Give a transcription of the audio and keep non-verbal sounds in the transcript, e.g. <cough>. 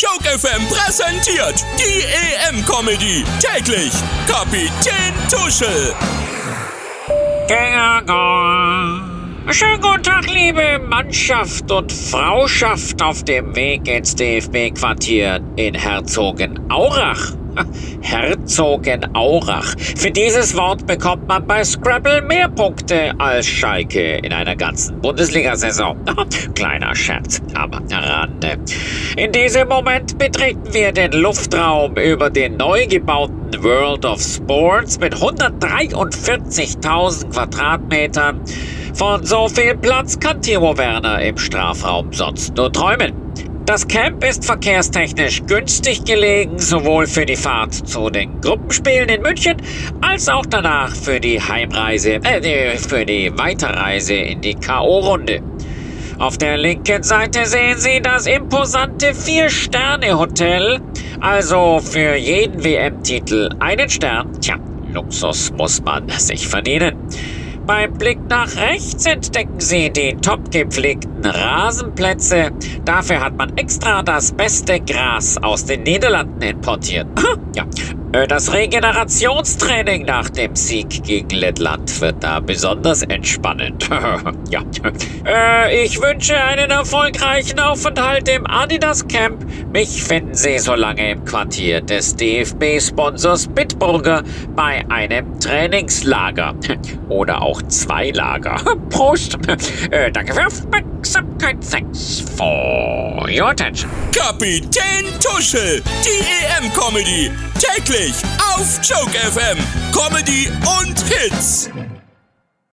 Joke FM präsentiert die EM-Comedy. Täglich Kapitän Tuschel. Schönen guten Tag, liebe Mannschaft und Frauschaft auf dem Weg ins DFB-Quartier in Herzogenaurach. <laughs> Herzogenaurach. Für dieses Wort bekommt man bei Scrabble mehr Punkte als Schalke in einer ganzen Bundesliga-Saison. <laughs> Kleiner Scherz am Rande. In diesem Moment betreten wir den Luftraum über den neu gebauten World of Sports mit 143.000 Quadratmetern. Von so viel Platz kann Timo Werner im Strafraum sonst nur träumen. Das Camp ist verkehrstechnisch günstig gelegen, sowohl für die Fahrt zu den Gruppenspielen in München als auch danach für die Heimreise, äh, für die Weiterreise in die K.O.-Runde. Auf der linken Seite sehen Sie das imposante Vier-Sterne-Hotel. Also für jeden WM-Titel einen Stern. Tja, Luxus muss man sich verdienen. Beim Blick nach rechts entdecken Sie die top gepflegten Rasenplätze. Dafür hat man extra das beste Gras aus den Niederlanden importiert. <laughs> ja, das Regenerationstraining nach dem Sieg gegen Lettland wird da besonders entspannend. <laughs> ja. Äh, ich wünsche einen erfolgreichen Aufenthalt im Adidas Camp. Mich finden Sie so lange im Quartier des DFB-Sponsors Bitburger bei einem Trainingslager. <laughs> Oder auch zwei Lager. <laughs> Prost! Äh, danke für Aufmerksamkeit. Thanks for your attention. Kapitän Tuschel, die EM-Comedy. Täglich auf Joke FM. Comedy und Hits.